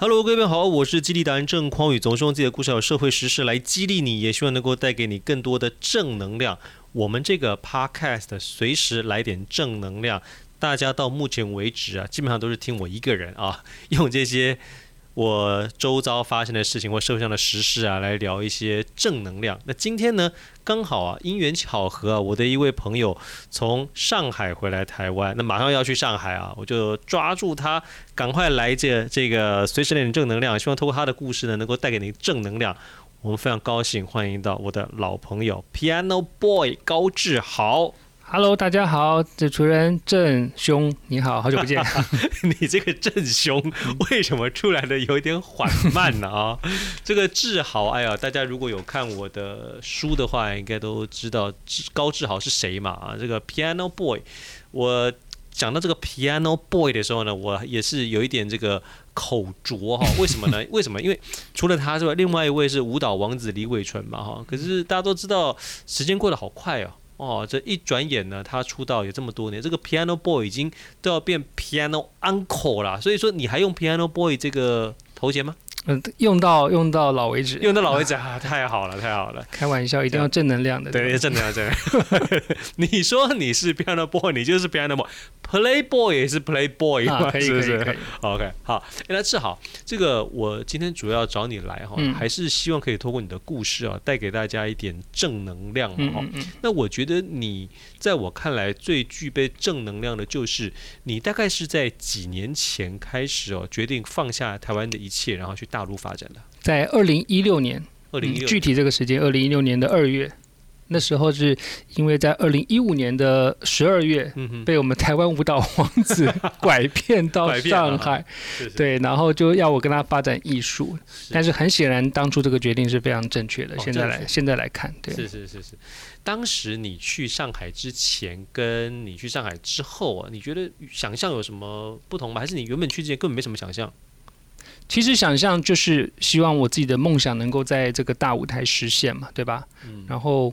Hello，各位好，我是激励达人郑匡宇，总是用自己的故事和社会实事来激励你，也希望能够带给你更多的正能量。我们这个 Podcast 随时来点正能量，大家到目前为止啊，基本上都是听我一个人啊，用这些。我周遭发生的事情或社会上的时事啊，来聊一些正能量。那今天呢，刚好啊，因缘巧合啊，我的一位朋友从上海回来台湾，那马上要去上海啊，我就抓住他，赶快来这这个随时来点正能量，希望通过他的故事呢，能够带给您正能量。我们非常高兴欢迎到我的老朋友 Piano Boy 高志豪。Hello，大家好，主持人郑兄，你好，好久不见。你这个郑兄为什么出来的有一点缓慢呢？啊，这个志豪，哎呀，大家如果有看我的书的话，应该都知道高志豪是谁嘛？啊，这个 Piano Boy，我讲到这个 Piano Boy 的时候呢，我也是有一点这个口拙哈。为什么呢？为什么？因为除了他之外，另外一位是舞蹈王子李伟纯嘛哈。可是大家都知道，时间过得好快哦。哦，这一转眼呢，他出道也这么多年，这个 Piano Boy 已经都要变 Piano Uncle 了。所以说，你还用 Piano Boy 这个头衔吗？嗯，用到用到老为止，用到老为止啊！太好了，太好了！开玩笑，一定要正能量的，对，正能量，正能量。你说你是 Piano Boy，你就是 Piano Boy，Playboy 也是 Playboy 嘛，是不是？OK，好，那志豪，这个我今天主要找你来哈，还是希望可以通过你的故事啊，带给大家一点正能量哈。那我觉得你在我看来最具备正能量的，就是你大概是在几年前开始哦，决定放下台湾的一切，然后去。大陆发展的，在二零一六年，二零一六具体这个时间，二零一六年的二月，那时候是因为在二零一五年的十二月，被我们台湾舞蹈王子 拐骗到上海，对，然后就要我跟他发展艺术，但是很显然当初这个决定是非常正确的。现在来现在来看，对，是是是是。当时你去上海之前，跟你去上海之后啊，你觉得想象有什么不同吗？还是你原本去之前根本没什么想象？其实想象就是希望我自己的梦想能够在这个大舞台实现嘛，对吧？嗯，然后。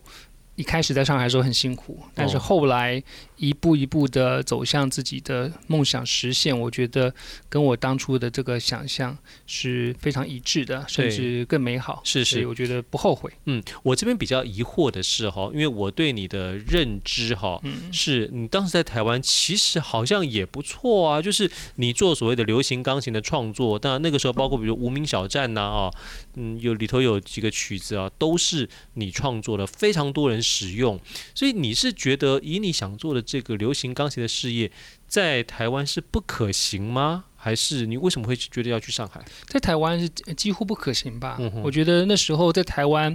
一开始在上海的时候很辛苦，但是后来一步一步的走向自己的梦想实现，我觉得跟我当初的这个想象是非常一致的，甚至更美好。是是，我觉得不后悔。嗯，我这边比较疑惑的是哈，因为我对你的认知哈，是你当时在台湾其实好像也不错啊，就是你做所谓的流行钢琴的创作，当然那个时候包括比如无名小站呐啊，嗯，有里头有几个曲子啊，都是你创作的，非常多人。使用，所以你是觉得以你想做的这个流行钢琴的事业，在台湾是不可行吗？还是你为什么会觉得要去上海？在台湾是几乎不可行吧？嗯、我觉得那时候在台湾，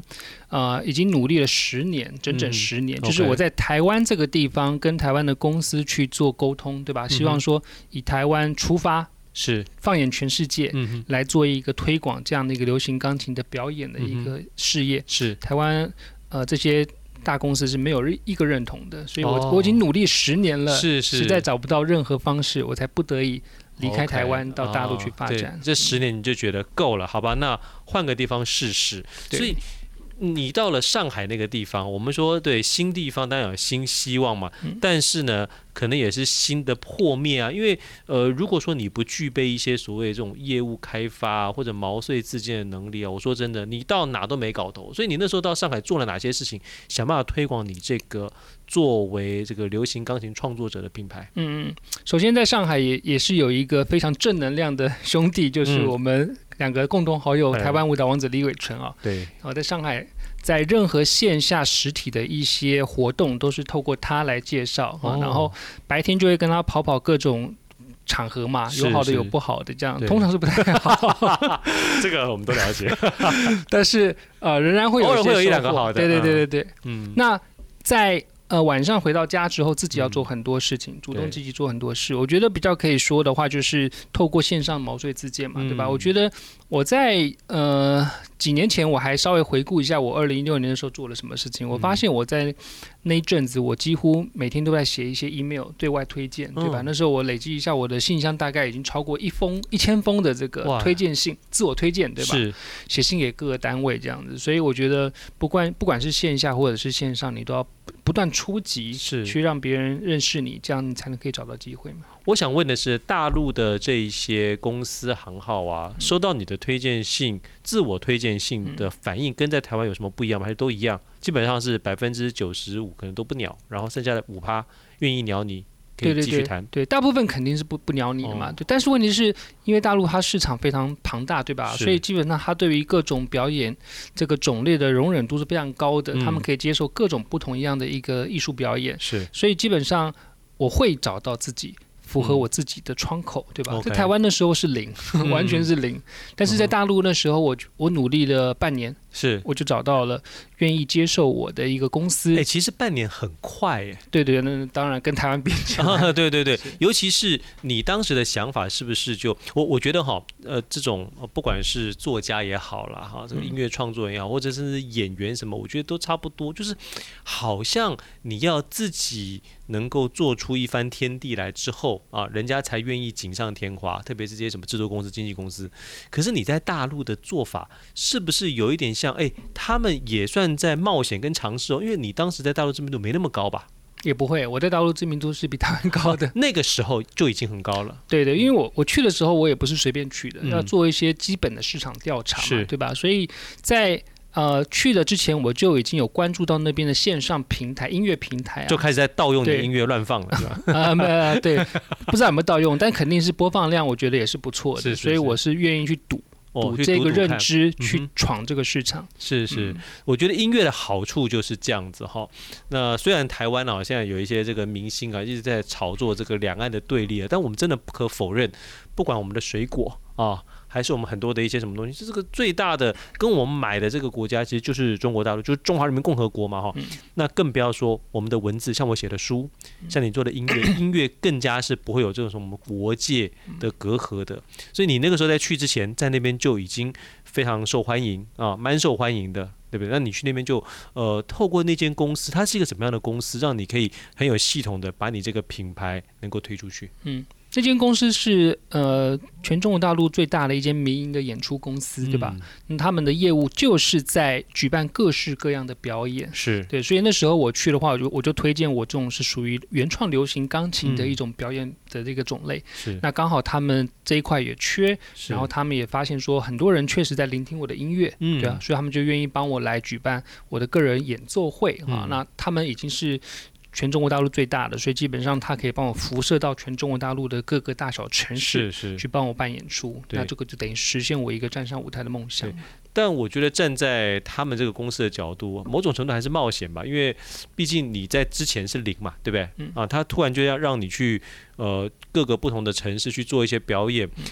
啊、呃，已经努力了十年，整整十年，嗯、就是我在台湾这个地方跟台湾的公司去做沟通，对吧？希望说以台湾出发，是放眼全世界，来做一个推广这样的一个流行钢琴的表演的一个事业。嗯、是台湾呃这些。大公司是没有一个认同的，所以我我已经努力十年了，是是，实在找不到任何方式，我才不得已离开台湾到大陆去发展。这十年你就觉得够了，好吧？那换个地方试试。所以你到了上海那个地方，我们说对新地方当然有新希望嘛，但是呢。可能也是新的破灭啊，因为呃，如果说你不具备一些所谓这种业务开发啊，或者毛遂自荐的能力啊，我说真的，你到哪都没搞头。所以你那时候到上海做了哪些事情，想办法推广你这个作为这个流行钢琴创作者的品牌？嗯嗯，首先在上海也也是有一个非常正能量的兄弟，就是我们两个共同好友，台湾舞蹈王子李伟纯啊。对，然后在上海。在任何线下实体的一些活动，都是透过他来介绍啊，哦、然后白天就会跟他跑跑各种场合嘛，有好的有不好的，这样通常是不太好。这个我们都了解，但是呃，仍然会有一些会有一两个好的。对对对对对，嗯，那在。呃，晚上回到家之后，自己要做很多事情，嗯、主动积极做很多事。我觉得比较可以说的话，就是透过线上毛遂自荐嘛，嗯、对吧？我觉得我在呃几年前，我还稍微回顾一下我二零一六年的时候做了什么事情。嗯、我发现我在那一阵子，我几乎每天都在写一些 email 对外推荐，对吧？嗯、那时候我累积一下我的信箱，大概已经超过一封一千封的这个推荐信，自我推荐，对吧？是写信给各个单位这样子。所以我觉得不管不管是线下或者是线上，你都要。不断出击，是去让别人认识你，这样你才能可以找到机会嘛。我想问的是，大陆的这一些公司行号啊，收到你的推荐信、自我推荐信的反应，跟在台湾有什么不一样吗？还是都一样？基本上是百分之九十五可能都不鸟，然后剩下的五趴愿意鸟你。对对对，对，大部分肯定是不不鸟你的嘛。对，但是问题是因为大陆它市场非常庞大，对吧？所以基本上它对于各种表演这个种类的容忍度是非常高的，他们可以接受各种不同一样的一个艺术表演。是，所以基本上我会找到自己。符合我自己的窗口，对吧？在台湾的时候是零，完全是零。但是在大陆那时候，我我努力了半年，是我就找到了愿意接受我的一个公司。哎，其实半年很快，哎，对对，那当然跟台湾比起来，对对对，尤其是你当时的想法是不是就我我觉得哈，呃，这种不管是作家也好啦，哈，这个音乐创作也好，或者是演员什么，我觉得都差不多，就是好像你要自己。能够做出一番天地来之后啊，人家才愿意锦上添花。特别是这些什么制作公司、经纪公司。可是你在大陆的做法是不是有一点像？哎，他们也算在冒险跟尝试哦。因为你当时在大陆知名度没那么高吧？也不会，我在大陆知名度是比台湾高的。那个时候就已经很高了。对的，因为我我去的时候，我也不是随便去的，要做一些基本的市场调查嘛，是对吧？所以在。呃，去的之前我就已经有关注到那边的线上平台、音乐平台啊，就开始在盗用你的音乐乱放了，是吧？啊，没有，对，不知道有没有盗用，但肯定是播放量，我觉得也是不错的，是是是，所以我是愿意去赌。赌这个认知去闯这个市场，是是，我觉得音乐的好处就是这样子哈。那虽然台湾啊现在有一些这个明星啊一直在炒作这个两岸的对立啊，但我们真的不可否认，不管我们的水果啊。还是我们很多的一些什么东西，这个最大的跟我们买的这个国家，其实就是中国大陆，就是中华人民共和国嘛，哈。那更不要说我们的文字，像我写的书，像你做的音乐，音乐更加是不会有这种什么国界的隔阂的。所以你那个时候在去之前，在那边就已经非常受欢迎啊，蛮受欢迎的，对不对？那你去那边就呃，透过那间公司，它是一个什么样的公司，让你可以很有系统的把你这个品牌能够推出去？嗯。这间公司是呃全中国大陆最大的一间民营的演出公司，对吧？那、嗯、他们的业务就是在举办各式各样的表演，是对。所以那时候我去的话，我就我就推荐我这种是属于原创流行钢琴的一种表演的这个种类。是、嗯。那刚好他们这一块也缺，然后他们也发现说很多人确实在聆听我的音乐，嗯，对啊，所以他们就愿意帮我来举办我的个人演奏会啊、嗯。那他们已经是。全中国大陆最大的，所以基本上它可以帮我辐射到全中国大陆的各个大小城市，是是，去帮我办演出。那这个就等于实现我一个站上舞台的梦想。但我觉得站在他们这个公司的角度，某种程度还是冒险吧，因为毕竟你在之前是零嘛，对不对？嗯、啊，他突然就要让你去呃各个不同的城市去做一些表演。嗯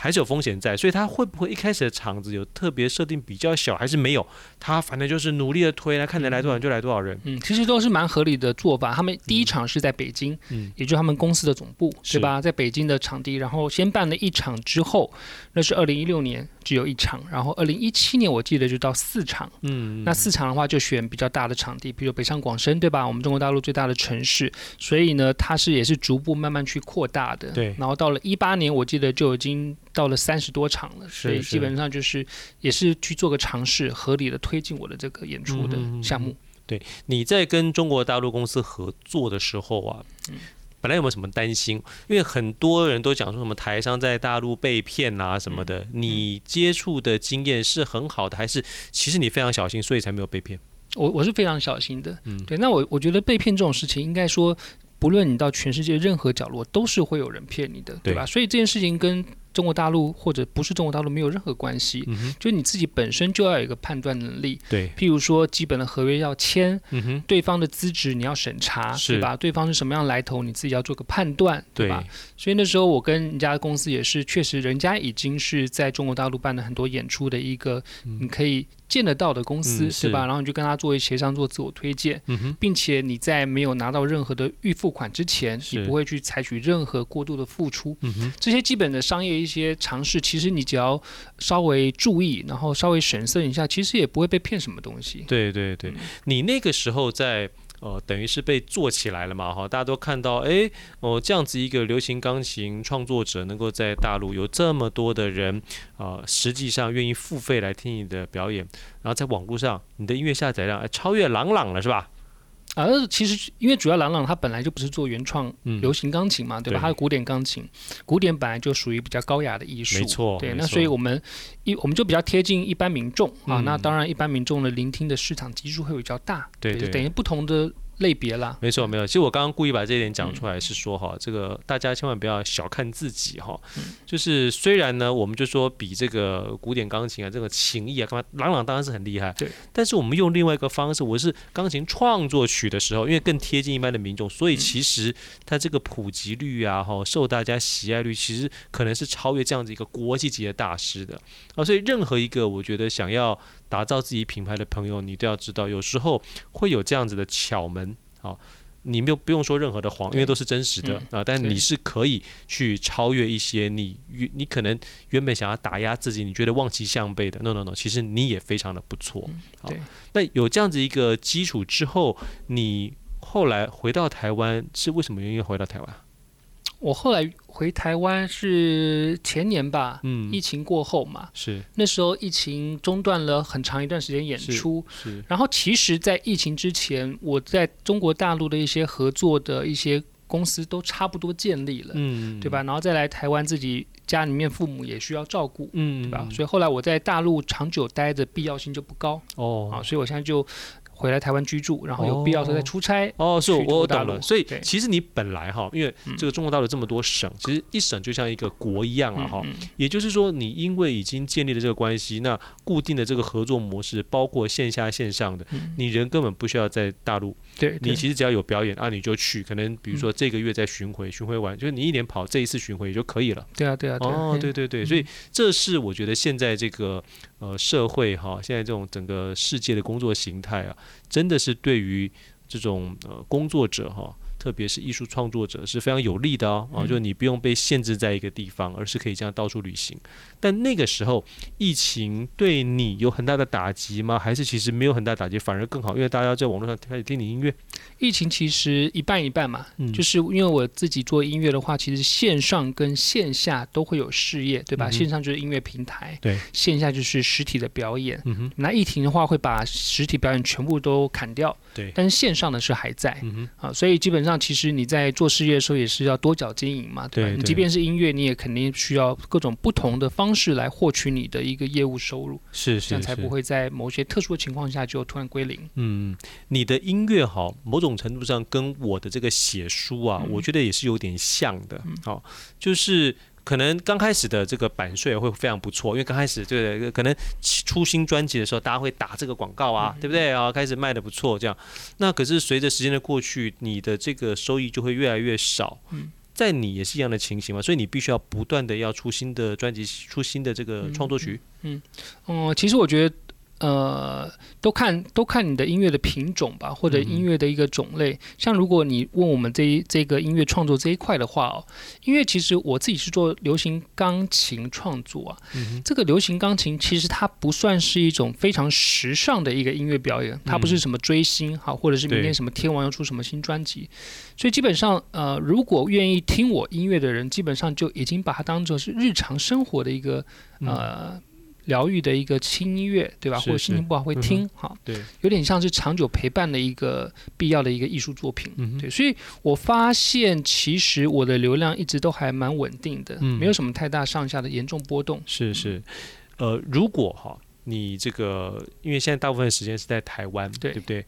还是有风险在，所以他会不会一开始的场子有特别设定比较小，还是没有？他反正就是努力的推，来看能来多少人就来多少人。嗯，其实都是蛮合理的做法。他们第一场是在北京，嗯，也就是他们公司的总部，对吧？在北京的场地，然后先办了一场之后，那是二零一六年只有一场，然后二零一七年我记得就到四场，嗯，那四场的话就选比较大的场地，比如北上广深，对吧？我们中国大陆最大的城市，所以呢，它是也是逐步慢慢去扩大的。对，然后到了一八年，我记得就已经。到了三十多场了，所以基本上就是也是去做个尝试，合理的推进我的这个演出的项目。对，你在跟中国大陆公司合作的时候啊，本来有没有什么担心？因为很多人都讲说什么台商在大陆被骗啊什么的，你接触的经验是很好的，还是其实你非常小心，所以才没有被骗？我我是非常小心的。嗯，对，那我我觉得被骗这种事情，应该说不论你到全世界任何角落，都是会有人骗你的，对吧？所以这件事情跟中国大陆或者不是中国大陆没有任何关系，嗯，就你自己本身就要有一个判断能力。对，譬如说基本的合约要签，嗯，对方的资质你要审查，对吧？对方是什么样来头，你自己要做个判断，对。吧？所以那时候我跟人家的公司也是，确实人家已经是在中国大陆办了很多演出的一个，你可以见得到的公司，嗯，对吧？然后你就跟他做一协商，做自我推荐，嗯，并且你在没有拿到任何的预付款之前，你不会去采取任何过度的付出，嗯，这些基本的商业一些尝试，其实你只要稍微注意，然后稍微审慎一下，其实也不会被骗什么东西。对对对，你那个时候在呃，等于是被做起来了嘛，哈，大家都看到，哎，哦，这样子一个流行钢琴创作者，能够在大陆有这么多的人啊，呃，实际上愿意付费来听你的表演，然后在网络上，你的音乐下载量超越朗朗了，是吧？而其实因为主要郎朗他本来就不是做原创流行钢琴嘛，嗯、对吧？他是古典钢琴，古典本来就属于比较高雅的艺术，没错。对，那所以我们一我们就比较贴近一般民众啊。那当然，一般民众的聆听的市场基数会比较大，对对，等于不同的。类别啦，没错没有。其实我刚刚故意把这一点讲出来，是说哈，这个大家千万不要小看自己哈。就是虽然呢，我们就说比这个古典钢琴啊，这个琴艺啊，干嘛，朗朗当然是很厉害。对。但是我们用另外一个方式，我是钢琴创作曲的时候，因为更贴近一般的民众，所以其实它这个普及率啊，哈，受大家喜爱率，其实可能是超越这样子一个国际级的大师的啊。所以任何一个我觉得想要。打造自己品牌的朋友，你都要知道，有时候会有这样子的巧门，啊，你没有不用说任何的谎，因为都是真实的啊。但你是可以去超越一些你你可能原本想要打压自己，你觉得望其项背的，no no no，其实你也非常的不错。好，那有这样子一个基础之后，你后来回到台湾是为什么原因回到台湾？我后来回台湾是前年吧，嗯，疫情过后嘛，是那时候疫情中断了很长一段时间演出，是，是。然后其实，在疫情之前，我在中国大陆的一些合作的一些公司都差不多建立了，嗯，对吧？然后再来台湾，自己家里面父母也需要照顾，嗯，对吧？所以后来我在大陆长久待的必要性就不高，哦，啊，所以我现在就。回来台湾居住，然后有必要时候再出差。哦，是我懂了。所以其实你本来哈，因为这个中国大陆这么多省，其实一省就像一个国一样了哈。也就是说，你因为已经建立了这个关系，那固定的这个合作模式，包括线下线上的，你人根本不需要在大陆。对。你其实只要有表演啊，你就去。可能比如说这个月在巡回，巡回完就是你一年跑这一次巡回也就可以了。对啊，对啊。哦，对对对。所以这是我觉得现在这个呃社会哈，现在这种整个世界的工作形态啊。真的是对于这种呃工作者哈。特别是艺术创作者是非常有利的哦，啊，就你不用被限制在一个地方，而是可以这样到处旅行。但那个时候疫情对你有很大的打击吗？还是其实没有很大打击，反而更好？因为大家在网络上开始听你音乐。疫情其实一半一半嘛，嗯，就是因为我自己做音乐的话，其实线上跟线下都会有事业，对吧？嗯、线上就是音乐平台，对，线下就是实体的表演。嗯哼，那疫情的话会把实体表演全部都砍掉，对，但是线上的是还在，嗯哼，啊，所以基本上。其实你在做事业的时候也是要多角经营嘛，对吧？对对，你即便是音乐，你也肯定需要各种不同的方式来获取你的一个业务收入，是，是，是，这样才不会在某些特殊的情况下就突然归零。嗯，你的音乐好，某种程度上跟我的这个写书啊，嗯、我觉得也是有点像的。好、哦，就是。可能刚开始的这个版税会非常不错，因为刚开始这个可能出新专辑的时候，大家会打这个广告啊，对不对啊？开始卖的不错，这样。那可是随着时间的过去，你的这个收益就会越来越少。在你也是一样的情形嘛，所以你必须要不断的要出新的专辑，出新的这个创作曲。嗯，哦，其实我觉得。呃，都看都看你的音乐的品种吧，或者音乐的一个种类。嗯、像如果你问我们这一这个音乐创作这一块的话哦，音乐其实我自己是做流行钢琴创作啊。嗯、这个流行钢琴其实它不算是一种非常时尚的一个音乐表演，它不是什么追星哈，或者是明天什么天王要出什么新专辑。所以基本上呃，如果愿意听我音乐的人，基本上就已经把它当做是日常生活的一个呃。嗯疗愈的一个轻音乐，对吧？或者心情不好会听，哈、嗯，对，有点像是长久陪伴的一个必要的一个艺术作品，嗯、对。所以我发现，其实我的流量一直都还蛮稳定的，嗯、没有什么太大上下的严重波动。是是，呃，如果哈，你这个，因为现在大部分时间是在台湾，对，对不对？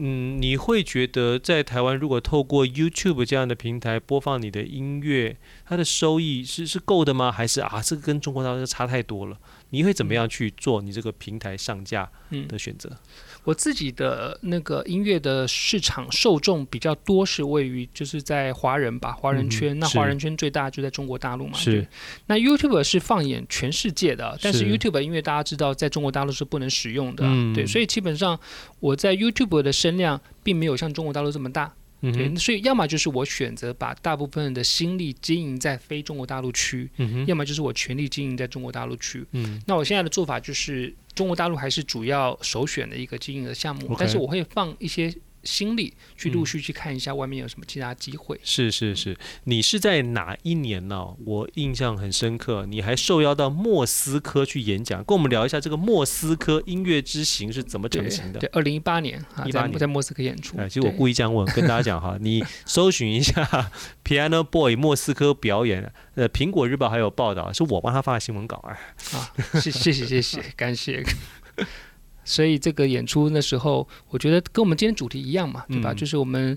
嗯，你会觉得在台湾，如果透过 YouTube 这样的平台播放你的音乐，它的收益是是够的吗？还是啊，这个跟中国大陆差太多了？你会怎么样去做你这个平台上架的选择？嗯，我自己的那个音乐的市场受众比较多，是位于就是在华人吧，华人圈。嗯，那华人圈最大就在中国大陆嘛。是。那 YouTube 是放眼全世界的，但是 YouTube 音乐大家知道，在中国大陆是不能使用的。嗯。对，所以基本上我在 YouTube 的声量并没有像中国大陆这么大。对，嗯、所以要么就是我选择把大部分的心力经营在非中国大陆区，嗯、要么就是我全力经营在中国大陆区。嗯，那我现在的做法就是中国大陆还是主要首选的一个经营的项目但是我会放一些心力去陆续去看一下外面有什么其他机会。嗯、是是是，你是在哪一年呢、啊？我印象很深刻，你还受邀到莫斯科去演讲，跟我们聊一下这个莫斯科音乐之行是怎么成型的？对，二零一八年啊，一八年在莫斯科演出。哎，其实我故意这样问，跟大家讲哈，你搜寻一下 Piano Boy 莫斯科表演，呃，苹果日报还有报道，是我帮他发的新闻稿。哎，啊，谢谢谢谢谢，感谢。所以这个演出那时候，我觉得跟我们今天主题一样嘛，对吧？嗯、就是我们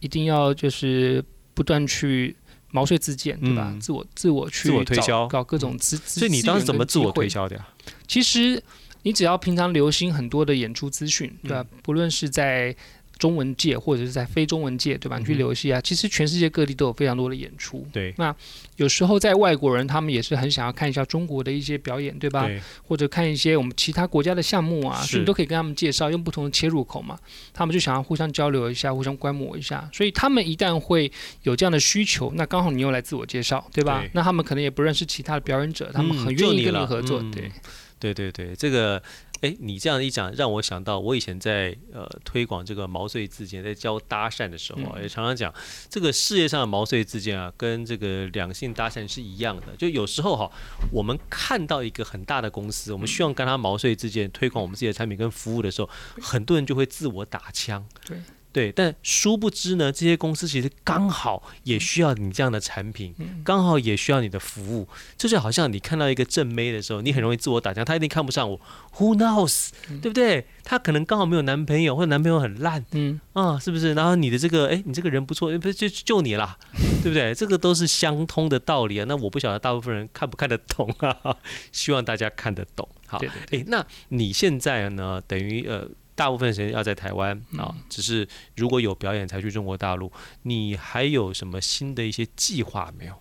一定要就是不断去毛遂自荐，对吧？嗯、自我自我去自我推销，搞各种资。所以你当时怎么自我推销的呀？其实你只要平常留心很多的演出资讯，对吧？嗯、不论是在中文界或者是在非中文界，对吧？你去留戏啊，其实全世界各地都有非常多的演出。对，那有时候在外国人，他们也是很想要看一下中国的一些表演，对吧？对。或者看一些我们其他国家的项目啊，所以你都可以跟他们介绍，用不同的切入口嘛。他们就想要互相交流一下，互相观摩一下。所以他们一旦会有这样的需求，那刚好你又来自我介绍，对吧？对。那他们可能也不认识其他的表演者，他们很愿意跟你合作。嗯、对，对对对，这个。哎，你这样一讲，让我想到我以前在呃推广这个毛遂自荐，在教搭讪的时候，也常常讲这个事业上的毛遂自荐啊，跟这个两性搭讪是一样的。就有时候哈，我们看到一个很大的公司，我们希望跟他毛遂自荐，推广我们自己的产品跟服务的时候，很多人就会自我打枪。对。对，但殊不知呢，这些公司其实刚好也需要你这样的产品，刚好也需要你的服务。这就好像你看到一个正妹的时候，你很容易自我打枪，她一定看不上我。Who knows？对不对？她可能刚好没有男朋友，或者男朋友很烂，嗯啊，是不是？然后你的这个，哎，你这个人不错，不就就你啦，对不对？这个都是相通的道理啊。那我不晓得大部分人看不看得懂啊？希望大家看得懂。好，哎，那你现在呢？等于呃。大部分时间要在台湾啊，只是如果有表演才去中国大陆。你还有什么新的一些计划没有？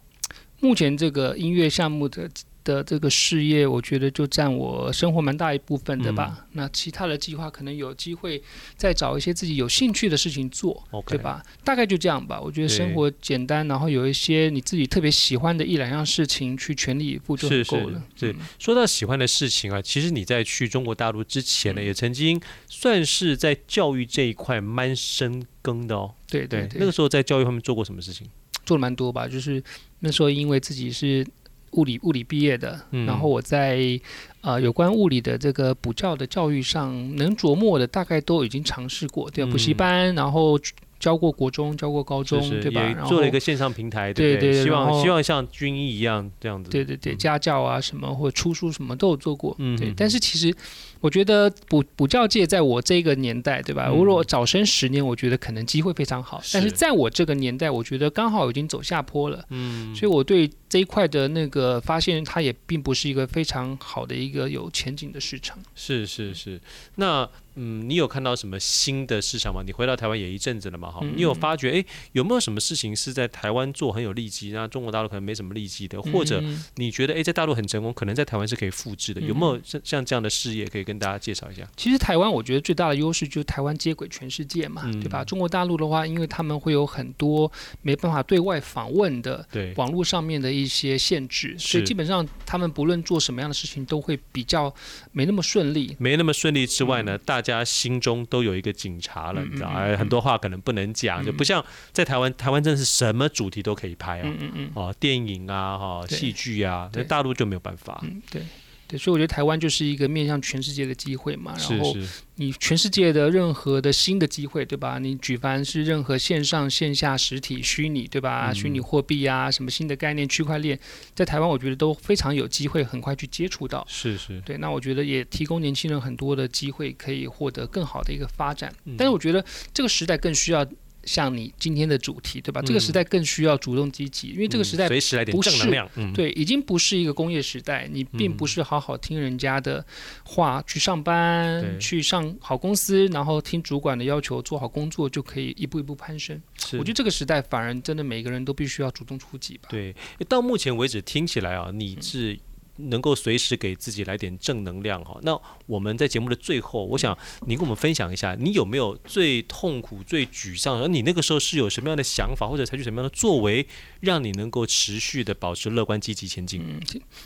目前这个音乐项目的。的这个事业，我觉得就占我生活蛮大一部分的吧。嗯、那其他的计划，可能有机会再找一些自己有兴趣的事情做，Okay. 对吧？大概就这样吧。我觉得生活简单，然后有一些你自己特别喜欢的一两样事情，去全力以赴就够了。是，是，是、嗯、说到喜欢的事情啊，其实你在去中国大陆之前呢，嗯、也曾经算是在教育这一块蛮深耕的哦。对对对，那个时候在教育方面做过什么事情？做了蛮多吧，就是那时候因为自己是。物理物理毕业的，嗯、然后我在呃有关物理的这个补教的教育上能琢磨的，大概都已经尝试过，对，补习班，然后。教过国中，教过高中，是是对吧？做了一个线上平台，对对？对对，希望希望像军医一样这样子。对对对，家教啊什么，或者出书什么都有做过。嗯，对。但是其实我觉得补补教界在我这个年代，对吧？如果早生十年，我觉得可能机会非常好。但是在我这个年代，我觉得刚好已经走下坡了。嗯。所以我对这一块的那个发现，它也并不是一个非常好的一个有前景的市场。是是是，那。嗯，你有看到什么新的市场吗？你回到台湾也一阵子了嘛，哈，你有发觉哎，有没有什么事情是在台湾做很有利基，那中国大陆可能没什么利基的，或者你觉得哎，在大陆很成功，可能在台湾是可以复制的，有没有像像这样的事业可以跟大家介绍一下？其实台湾我觉得最大的优势就是台湾接轨全世界嘛，对吧？中国大陆的话，因为他们会有很多没办法对外访问的，对网络上面的一些限制，所以基本上他们不论做什么样的事情都会比较没那么顺利，没那么顺利之外呢，大。大家心中都有一个警察了，你知道，而很多话可能不能讲，就不像在台湾，台湾真的是什么主题都可以拍啊，哦，电影啊，哈，戏剧啊，在大陆就没有办法。对。对，所以我觉得台湾就是一个面向全世界的机会嘛。然后你全世界的任何的新的机会，对吧？你举凡是任何线上线下实体虚拟，对吧？虚拟货币啊，什么新的概念，区块链，在台湾我觉得都非常有机会，很快去接触到。是是。对，那我觉得也提供年轻人很多的机会，可以获得更好的一个发展。但是我觉得这个时代更需要。像你今天的主题，对吧？嗯、这个时代更需要主动积极，因为这个时代不是、嗯、随时来点正能量。嗯、对，已经不是一个工业时代，你并不是好好听人家的话去上班，嗯、去上好公司，然后听主管的要求做好工作就可以一步一步攀升。我觉得这个时代反而真的每个人都必须要主动出击吧。对，到目前为止听起来啊，你是。能够随时给自己来点正能量哈。那我们在节目的最后，我想你跟我们分享一下，你有没有最痛苦、最沮丧，而你那个时候是有什么样的想法，或者采取什么样的作为，让你能够持续的保持乐观、积极前进？嗯，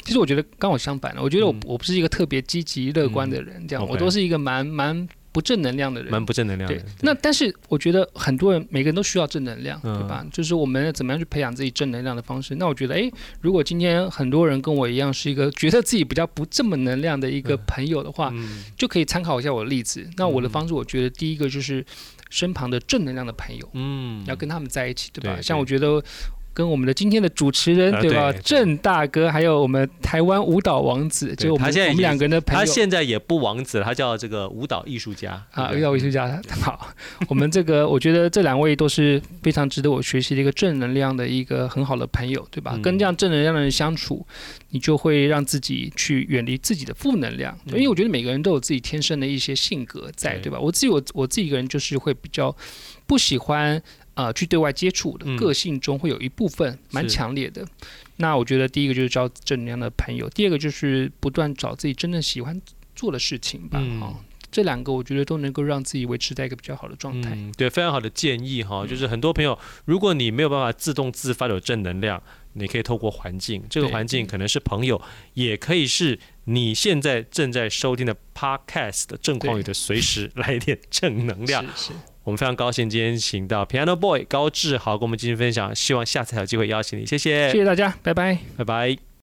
其实我觉得刚好相反了，我觉得我我不是一个特别积极乐观的人，这样我都是一个蛮蛮不正能量的人，蛮不正能量的。对，那但是我觉得很多人每个人都需要正能量，对吧？嗯、就是我们怎么样去培养自己正能量的方式。那我觉得，哎，如果今天很多人跟我一样是一个觉得自己比较不这么能量的一个朋友的话，嗯、就可以参考一下我的例子。那我的方式，我觉得第一个就是身旁的正能量的朋友，嗯，要跟他们在一起，对吧？对对，像我觉得。跟我们的今天的主持人对吧，郑大哥，还有我们台湾舞蹈王子，就我们我们两个人的朋友，他现在也不王子了，他叫这个舞蹈艺术家啊，舞蹈艺术家。好，我们这个我觉得这两位都是非常值得我学习的一个正能量的一个很好的朋友，对吧？跟这样正能量的人相处，你就会让自己去远离自己的负能量，因为我觉得每个人都有自己天生的一些性格在，对吧？我自己我我自己一个人就是会比较不喜欢。呃，去对外接触的个性中会有一部分蛮强烈的。嗯、那我觉得第一个就是交正能量的朋友，第二个就是不断找自己真正喜欢做的事情吧。嗯、哦，这两个我觉得都能够让自己维持在一个比较好的状态。嗯、对，非常好的建议哈。就是很多朋友，如果你没有办法自动自发的有正能量，你可以透过环境，这个环境可能是朋友，也可以是你现在正在收听的 Podcast 的郑匡宇的随时来一点正能量。是是。我们非常高兴今天请到 Piano Boy 高志豪跟我们进行分享，希望下次还有机会邀请你，谢谢，谢谢大家，拜拜，拜拜。